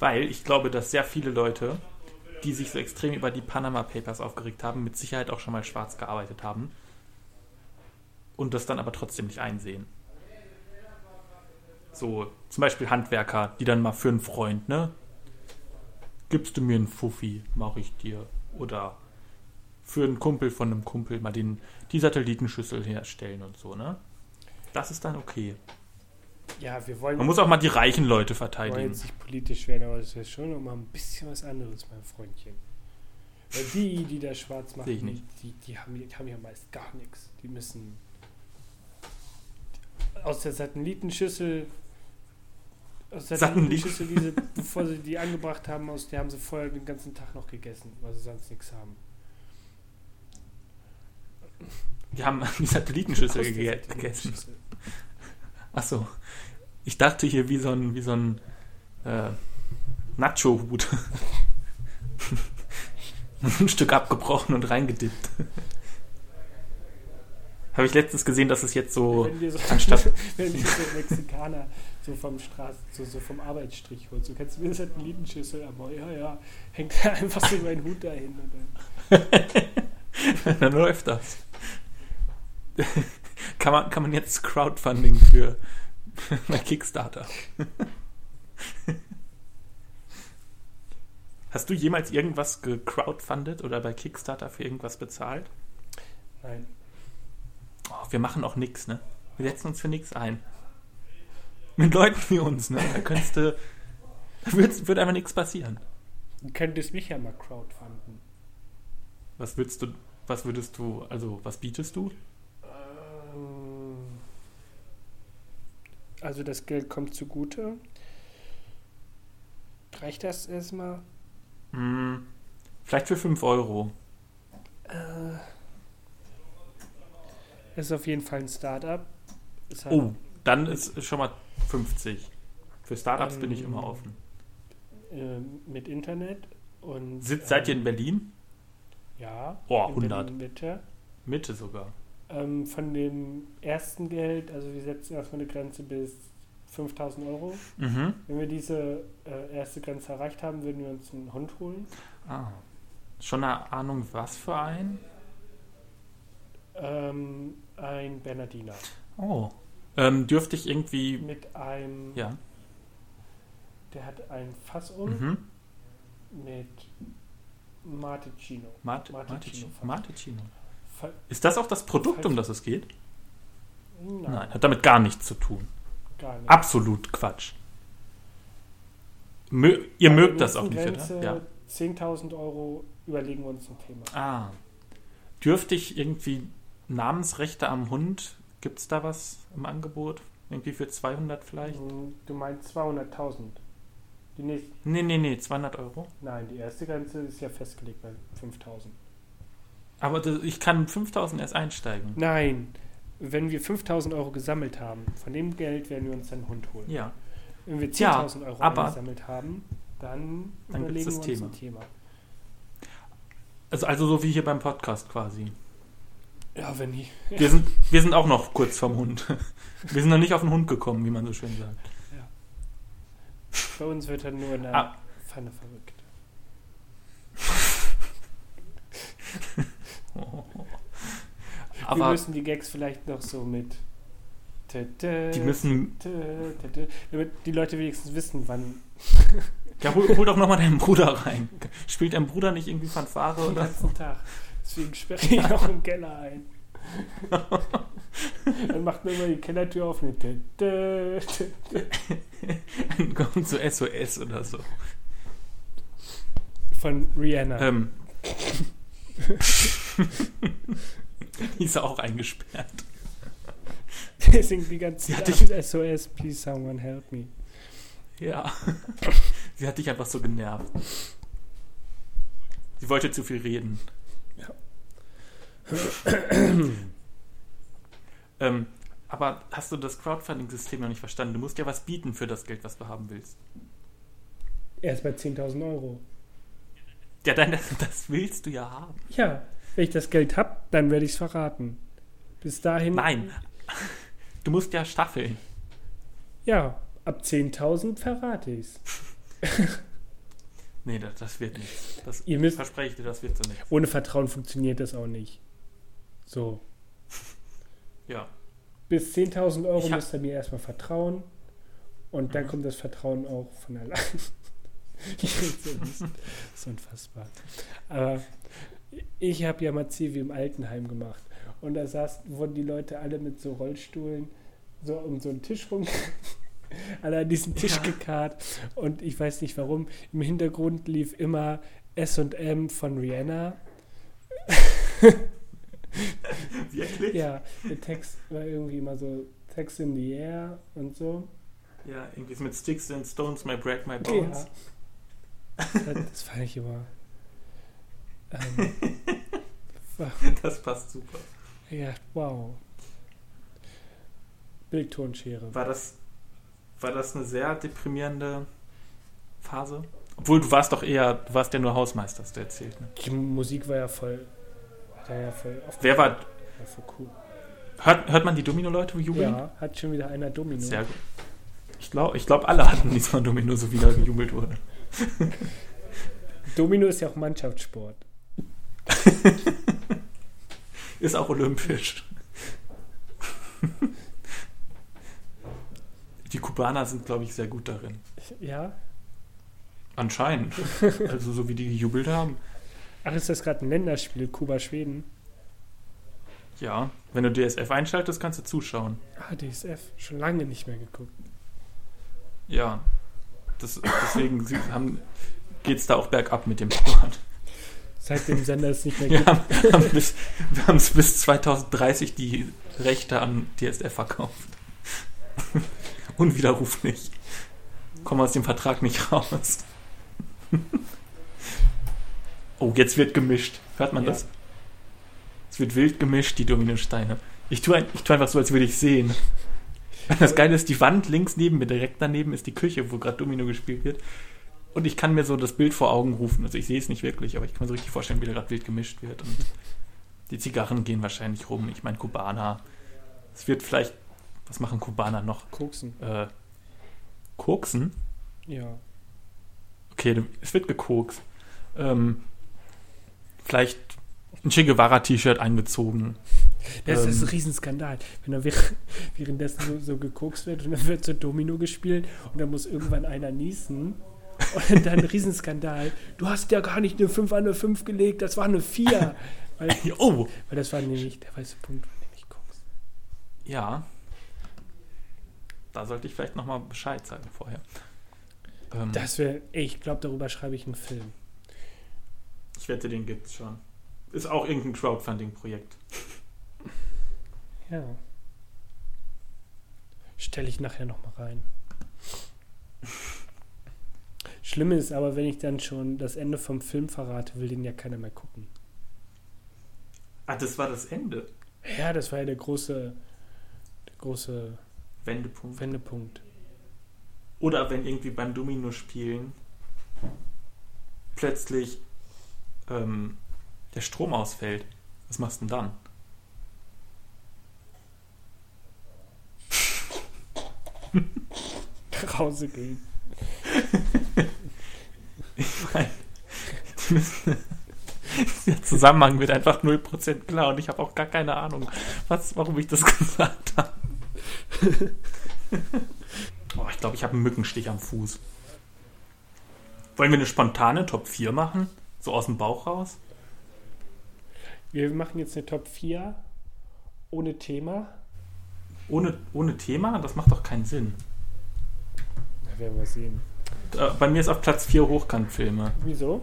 Weil ich glaube, dass sehr viele Leute, die sich so extrem über die Panama Papers aufgeregt haben, mit Sicherheit auch schon mal schwarz gearbeitet haben. Und das dann aber trotzdem nicht einsehen. So, zum Beispiel Handwerker, die dann mal für einen Freund, ne? Gibst du mir einen Fuffi, mache ich dir. Oder für einen Kumpel von einem Kumpel mal den, die Satellitenschüssel herstellen und so, ne? Das ist dann okay. Ja, wir wollen, Man muss auch mal die reichen Leute wollen verteidigen. jetzt nicht politisch werden, aber das ist schon noch mal ein bisschen was anderes, mein Freundchen. Weil die, die da schwarz machen, Sehe ich nicht. Die, die, haben, die haben ja meist gar nichts. Die müssen aus der Satellitenschüssel aus der Satelliten- Satellitenschüssel, die sie, bevor sie die angebracht haben, aus der haben sie vorher den ganzen Tag noch gegessen, weil sie sonst nichts haben. Die haben die Satellitenschüssel gege gegessen. Achso. Ich dachte hier wie so ein, wie so ein äh, Nacho-Hut. [laughs] ein Stück abgebrochen und reingedippt. Habe ich letztens gesehen, dass es jetzt so wenn so, anstatt- [laughs] wenn dir so Mexikaner so vom Straßen, so, so vom Arbeitsstrich holt, so kennst du mir Satellitenschüssel, aber ja, ja, hängt da einfach so mein Hut dahin und dann [laughs] dann läuft das. [laughs] kann, man, kann man jetzt Crowdfunding für bei Kickstarter? Hast du jemals irgendwas gecrowdfundet oder bei Kickstarter für irgendwas bezahlt? nein. Oh, wir machen auch nichts, ne? Wir setzen uns für nichts ein. Mit Leuten wie uns, ne? Da könntest du. Da wird, wird einfach nichts passieren. Du könntest mich ja mal crowdfunden. Was würdest du, was würdest du, also was bietest du? Ähm, Also das Geld kommt zugute. Reicht das erstmal? Hm, vielleicht für 5 Euro. Ist auf jeden Fall ein Start-up. Halt, Oh, dann ist schon mal 50. Für Startups bin ich Ähm, immer offen. ähm, mit Internet und Sitzt, seid ihr in ähm, Berlin? Ja. Oh, in 100. Berlin Mitte. Mitte sogar. Ähm, von dem ersten Geld, also wir setzen erstmal eine Grenze bis 5000 Euro. Mhm. Wenn wir diese äh, erste Grenze erreicht haben, würden wir uns einen Hund holen. Ah. Schon eine Ahnung, was für ein? Ähm, ein Bernardiner. Oh. Ähm, dürfte ich irgendwie. Mit einem, Ja. der hat ein Fass um Mhm. mit Marticino. Mate, Marticino. Marticino. Ist das auch das Produkt, um das es geht? Nein, Nein, hat damit gar nichts zu tun. gar nicht. Absolut Quatsch. Mö ihr mögt das auch nicht, Grenze, oder? Ja. 10.000 Euro überlegen wir uns ein Thema. Ah. Dürfte ich irgendwie Namensrechte am Hund? Gibt es da was im Angebot? Irgendwie für 200 vielleicht? Hm, Du meinst 200.000. Die nächste, Nee, nee, nee, 200 Euro. nein, die erste Grenze ist ja festgelegt bei 5.000. Aber ich kann 5000 erst einsteigen. Nein, wenn wir 5.000 Euro gesammelt haben, von dem Geld werden wir uns einen Hund holen. Ja. Wenn wir Ja, 10.000 Euro aber- eingesammelt haben, Dann, Dann überlegen das wir uns Thema. ein Thema. Also, also so wie hier beim Podcast quasi. Ja, wenn ich. Wir sind, wir sind auch noch kurz vom Hund. [laughs] Wir sind noch nicht auf den Hund gekommen, wie man so schön sagt. Bei uns wird er nur in der Ah. Pfanne verrückt. [laughs] Wir Aber müssen die Gags vielleicht noch so mit. Die müssen. damit die Leute wenigstens wissen, wann Ja, hol, hol doch nochmal deinen Bruder rein. Spielt dein Bruder nicht irgendwie Fanfare den oder? ganzen Tag. Deswegen sperre ich auch im Keller ein. Dann macht man immer die Kellertür auf tö. Dann kommt so SOS oder so. Von Rihanna. Ähm. [laughs] die ist auch eingesperrt. Singt die ganze Zeit SOS, please someone help me. Ja. Sie hat dich einfach so genervt. Sie wollte zu viel reden. [coughs] ähm, aber hast du das Crowdfunding-System noch nicht verstanden? Du musst ja was bieten für das Geld, was du haben willst. Erst bei 10.000 Euro. Ja, dann, [laughs] das willst du ja haben. Ja, wenn ich das Geld habe, dann werde ich es verraten. Bis dahin. Nein. Du musst ja staffeln. Ja, ab 10.000 verrate ich es. [laughs] Nee, das, das wird nicht. Das Ihr müsst, verspreche ich dir, das wird so nicht. ohne Vertrauen funktioniert das auch nicht. So. Ja. Bis 10.000 Euro hab- müsst ihr mir erstmal vertrauen. Und dann Mhm. kommt das Vertrauen auch von allein. [laughs] Das ist unfassbar. Aber ich habe ja mal Zivi im Altenheim gemacht. Und da saß, wurden die Leute alle mit so Rollstuhlen so um so einen Tisch rum, [laughs] alle an diesen Tisch Ja. gekarrt. Und ich weiß nicht warum. Im Hintergrund lief immer SM von Rihanna. [laughs] [laughs] Wirklich? Ja, der Text war irgendwie immer so Text in the air und so. Ja, irgendwie mit Sticks and Stones may break my Ja. bones. Das, das fand ich immer. Ähm, [laughs] Das passt super. ja, wow. Bildtonschere. War das, war das eine sehr deprimierende Phase? Obwohl, du warst doch eher, du warst ja nur Hausmeister, hast du erzählt. Ne? Die Musik war ja voll. War ja voll, Wer war, war voll cool. hört, hört man die Domino-Leute jubeln? Ja, hat schon wieder einer Domino. Sehr gut. Ich glaube, ich glaub, alle hatten diesmal Domino, so wie da gejubelt wurde. Domino ist ja auch Mannschaftssport. [laughs] Ist auch olympisch. Die Kubaner sind, glaube ich, sehr gut darin. Ja? Anscheinend. Also so wie die gejubelt haben. Ach, ist das gerade ein Länderspiel? Kuba-Schweden? Ja, wenn du DSF einschaltest, kannst du zuschauen. Ah, DSF. Schon lange nicht mehr geguckt. Ja, das, deswegen geht es da auch bergab mit dem Sport. Seit dem Sender es nicht mehr Wir gibt. haben bis, wir haben es bis 2030 die Rechte an DSF verkauft. [laughs] Unwiderruflich. Kommen aus dem Vertrag nicht raus. Oh, jetzt wird gemischt. Hört man Ja. das? Es wird wild gemischt, die Dominosteine. Ich tue, ein, ich tue einfach so, als würde ich sehen. Das Geile ist, die Wand links neben mir, direkt daneben ist die Küche, wo gerade Domino gespielt wird. Und ich kann mir so das Bild vor Augen rufen. Also ich sehe es nicht wirklich, aber ich kann mir so richtig vorstellen, wie da gerade wild gemischt wird. Und die Zigarren gehen wahrscheinlich rum. Ich meine, Kubaner. Es wird vielleicht. Was machen Kubaner noch? Koksen. Äh, koksen? Ja. Okay, es wird gekokst. Ähm, vielleicht ein Che Guevara-T-Shirt angezogen. Das ist Ähm. ein Riesenskandal. Wenn da während- [laughs] währenddessen so, so gekokst wird und dann wird so Domino gespielt und dann muss irgendwann einer niesen. Und dann ein Riesenskandal. Du hast ja gar nicht eine 5 an eine 5 gelegt, das war eine 4. Weil, [laughs] Oh! weil das war nämlich der weiße Punkt, war nämlich Koks. Ja. Da sollte ich vielleicht nochmal Bescheid sagen vorher. Ähm, Das wäre, ich glaube, darüber schreibe ich einen Film. Ich wette, den gibt's schon. Ist auch irgendein Crowdfunding-Projekt. Ja. Stelle ich nachher nochmal rein. Schlimm ist aber, wenn ich dann schon das Ende vom Film verrate, will den ja keiner mehr gucken. Ah, das war das Ende. Ja, das war ja der große, der große Wendepunkt. Wendepunkt. Oder wenn irgendwie beim Domino spielen plötzlich ähm, der Strom ausfällt. Was machst du denn dann? [laughs] Nach Hause gehen. Ich meine, die müssen- der Zusammenhang wird einfach 0% klar und ich habe auch gar keine Ahnung, was, warum ich das [laughs] gesagt habe. oh, ich glaube, ich habe einen Mückenstich am Fuß. Wollen wir eine spontane Top 4 machen? So aus dem Bauch raus? Wir machen jetzt eine Top 4 ohne Thema. Ohne, ohne Thema? Das macht doch keinen Sinn. Na, werden wir sehen. Bei mir ist auf Platz 4 Hochkantfilme. Wieso?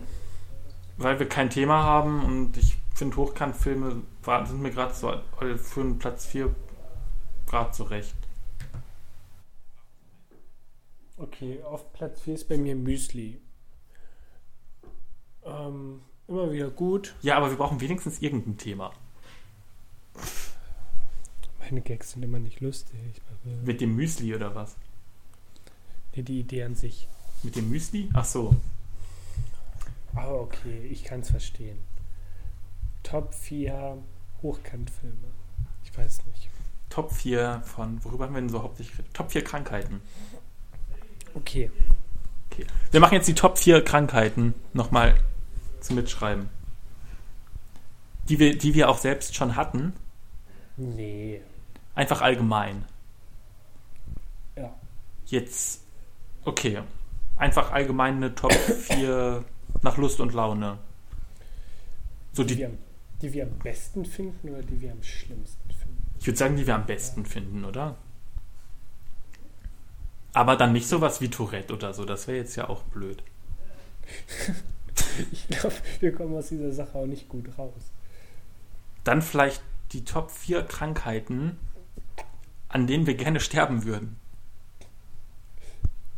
Weil wir kein Thema haben und ich finde Hochkantfilme sind mir gerade so für einen Platz 4 gerade so recht. Okay, auf Platz 4 ist bei mir Müsli. Ähm, immer wieder gut. Ja, aber wir brauchen wenigstens irgendein Thema. Meine Gags sind immer nicht lustig. aber- Mit dem Müsli oder was? Nee, die Idee an sich. Mit dem Müsli? Ach so. Aber okay, ich kann es verstehen. Top 4 Hochkantfilme. Ich weiß nicht. Top 4 von, worüber haben wir denn so hauptsächlich? Top 4 Krankheiten. Okay. Okay. Wir machen jetzt die Top 4 Krankheiten nochmal zum Mitschreiben. Die wir, die wir auch selbst schon hatten. Nee. Einfach allgemein. Ja. Jetzt, okay. Einfach allgemein eine Top 4 nach Lust und Laune. So Die, die, wir am, die wir am besten finden oder die wir am schlimmsten finden? ich würde sagen, die wir am besten finden, oder? Aber dann nicht sowas wie Tourette oder so. Das wäre jetzt ja auch blöd. [laughs] [laughs] Ich glaube, wir kommen aus dieser Sache auch nicht gut raus. Dann vielleicht die Top 4 Krankheiten, an denen wir gerne sterben würden.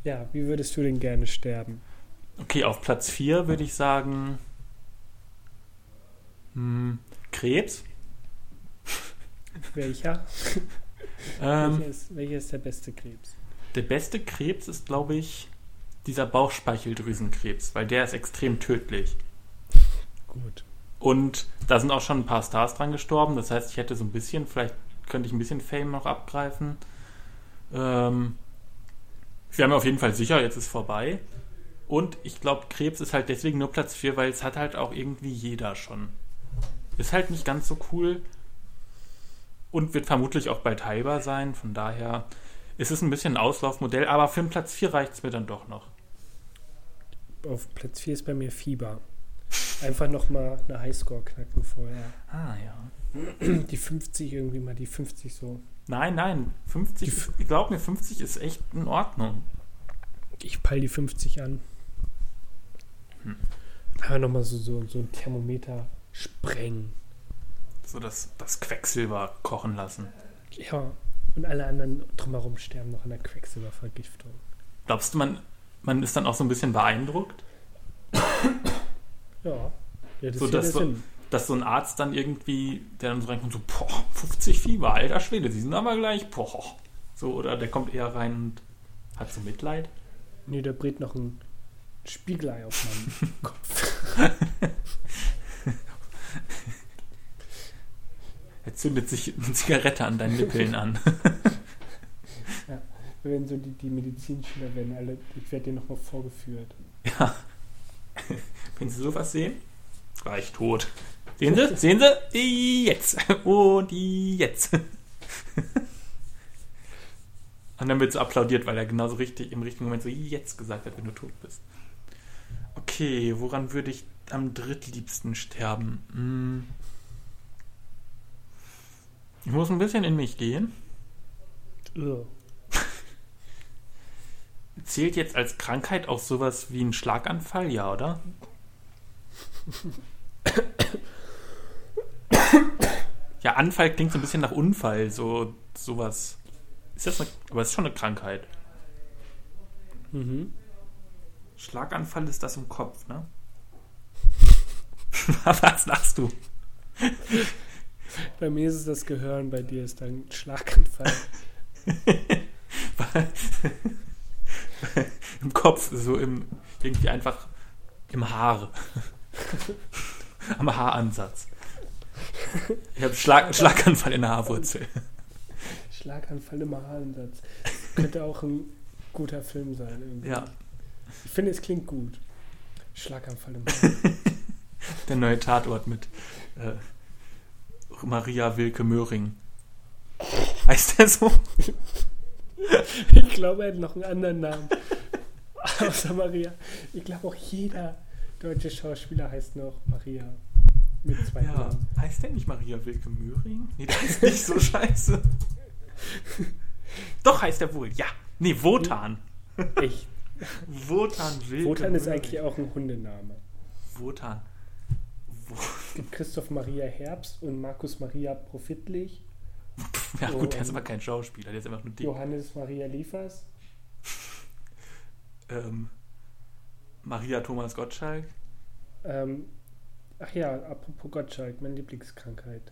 Ja, wie würdest du denn gerne sterben? Okay, auf Platz 4 würde ich sagen hm, Krebs. Welcher? Ähm, welcher, ist, welcher ist der beste Krebs? der beste Krebs ist, glaube ich, dieser Bauchspeicheldrüsenkrebs, weil der ist extrem tödlich. Gut. Und da sind auch schon ein paar Stars dran gestorben. Das heißt, ich hätte so ein bisschen, vielleicht könnte ich ein bisschen Fame noch abgreifen. Ähm, ich wäre mir auf jeden Fall sicher, jetzt ist vorbei. Und ich glaube, Krebs ist halt deswegen nur Platz 4, weil es hat halt auch irgendwie jeder schon. Ist halt nicht ganz so cool. Und wird vermutlich auch bald heilbar sein. Von daher ist es ein bisschen ein Auslaufmodell. Aber für den Platz 4 reicht es mir dann doch noch. Auf Platz 4 ist bei mir Fieber. Einfach nochmal eine Highscore knacken vorher. Ah ja. Die 50 irgendwie mal, die 50 so. Nein, nein, 50, Die ist, glaub mir, 50 ist echt in Ordnung. Ich peil die 50 an. Hm. Aber nochmal so, so, so ein Thermometer sprengen. So das, das Quecksilber kochen lassen. Ja. Und alle anderen drumherum sterben noch an der Quecksilbervergiftung. Glaubst du, man, man ist dann auch so ein bisschen beeindruckt, Ja. Ja, das So, dass so- dass so ein Arzt dann irgendwie, der dann so reinkommt, so, boah, 50 Fieber, alter Schwede, sie sind aber gleich, boah. So, oder der kommt eher rein und hat so Mitleid. Nee, der brät noch ein Spiegelei auf meinen [laughs] Kopf. [laughs] Er zündet sich eine Zigarette an deinen Nippeln an. [laughs] Wir werden so die, die Medizinschüler werden alle, ich werde denen nochmal vorgeführt. Ja. [laughs] Wenn Sie sowas sehen, war ich tot. Sehen Sie? [laughs] Sehen Sie? Jetzt. Und jetzt. Und dann wird so applaudiert, weil er genauso richtig im richtigen Moment so jetzt gesagt hat, wenn du tot bist. Okay, woran würde ich am drittliebsten sterben? Hm. Ich muss ein bisschen in mich gehen. Ugh. [laughs] Zählt jetzt als Krankheit auch sowas wie ein Schlaganfall, ja, oder? [coughs] ja, Anfall klingt so ein bisschen nach Unfall, so sowas. Ist das eine, aber es ist schon eine Krankheit. Mhm. Schlaganfall ist das im Kopf, ne? [laughs] Was lachst du? [laughs] Bei mir ist es das Gehirn, bei dir ist dann Schlaganfall. [laughs] Im Kopf, so im. irgendwie einfach im Haar. Am Haaransatz. Ich habe Schlag, Schlaganfall in der Haarwurzel. Schlaganfall im Haaransatz. Könnte auch ein guter Film sein. Irgendwie. Ja, Ich finde, es klingt gut. Schlaganfall im [laughs] Haar. der neue Tatort mit äh, Maria Wilke Möhring. Heißt der so? [laughs] ich glaube, er hat noch einen anderen Namen. [laughs] Außer Maria. Ich glaube, auch jeder deutsche Schauspieler heißt noch Maria. Mit zwei Ja, Namen. heißt der nicht Maria Wilke Möhring? Nee, der ist nicht so [laughs] scheiße. Doch, heißt er wohl. Ja. Nee, Wotan. Echt. Wotan Wilke Wotan ist eigentlich auch ein Hundename. Wotan. Es [laughs] gibt Christoph Maria Herbst und Markus Maria Profitlich, ja gut, der ist aber kein Schauspieler, der ist einfach nur dick. Johannes Maria Liefers, [laughs] Ähm, Maria Thomas Gottschalk. ähm, ach ja, apropos Gottschalk, meine Lieblingskrankheit.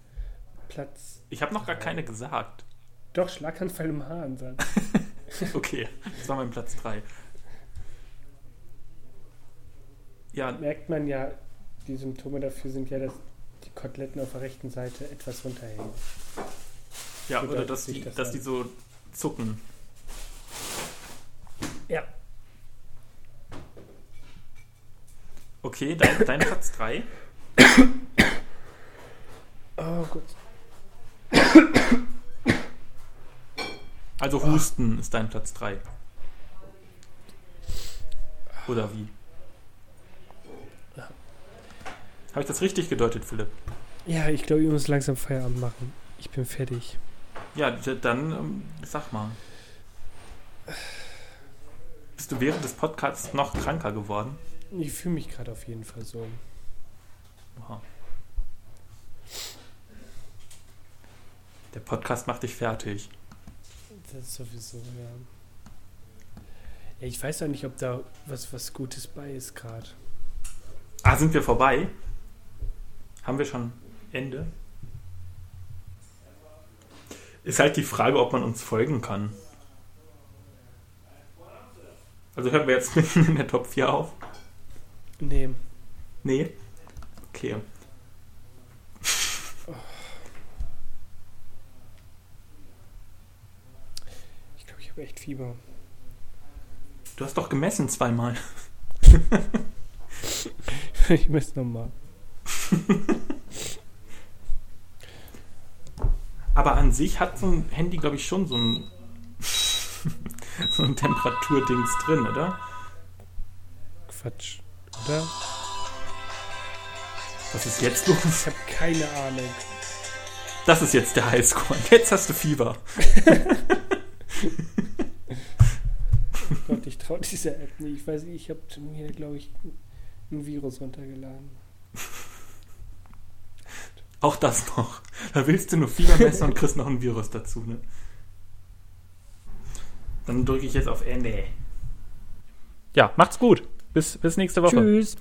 Platz, Ich habe noch gar keine gesagt. doch, Schlaganfall im Haaransatz. [laughs] Okay, das war mein Platz 3. Ja, Merkt man ja, die Symptome dafür sind ja, dass die Koteletten auf der rechten Seite etwas runterhängen. ja So oder dass die, das dass an. die so zucken. Ja. Okay, dein, dein Platz 3. Oh gut. Also Husten ist dein Platz 3. Oder wie? Habe ich das richtig gedeutet, Philipp? Ja, ich glaube, ich muss langsam Feierabend machen. Ich bin fertig. Ja, dann ähm, sag mal. Bist du während des Podcasts noch kranker geworden? Ich fühle mich gerade auf jeden Fall so. Oha. Der Podcast macht dich fertig. Das ist sowieso, ja. Ja, ich weiß auch nicht, ob da was, was Gutes bei ist gerade. Ah, sind wir vorbei? Haben wir schon Ende? Ist halt die Frage, ob man uns folgen kann. Also hören wir jetzt mitten [laughs] in der Top 4 auf? Nee. Nee? Okay. Ich glaube, ich habe echt Fieber. Du hast doch gemessen zweimal. [laughs] ich messe nochmal. [laughs] Aber an sich hat so ein Handy, glaube ich, schon so ein, [laughs] so ein Temperaturdings drin, oder? Quatsch. Oder? Was ist jetzt los? Ich habe keine Ahnung. Das ist jetzt der Highscore. Jetzt hast du Fieber. Oh [laughs] Gott, ich traue dieser App nicht. Ich weiß nicht, ich habe mir, glaube ich, ein Virus runtergeladen. Auch das noch. Da willst du nur Fieber [laughs] messen und kriegst noch ein Virus dazu, ne? Dann drücke ich jetzt auf Ende. Ja, macht's gut. Bis, bis nächste Woche. Tschüss.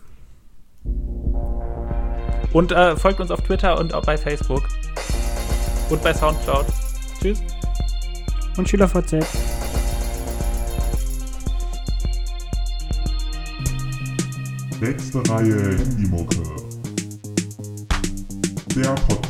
Und äh, folgt uns auf Twitter und auch bei Facebook. Und bei Soundcloud. Tschüss. Und SchülerVZ. Nächste Reihe Handymucke. Der Podcast.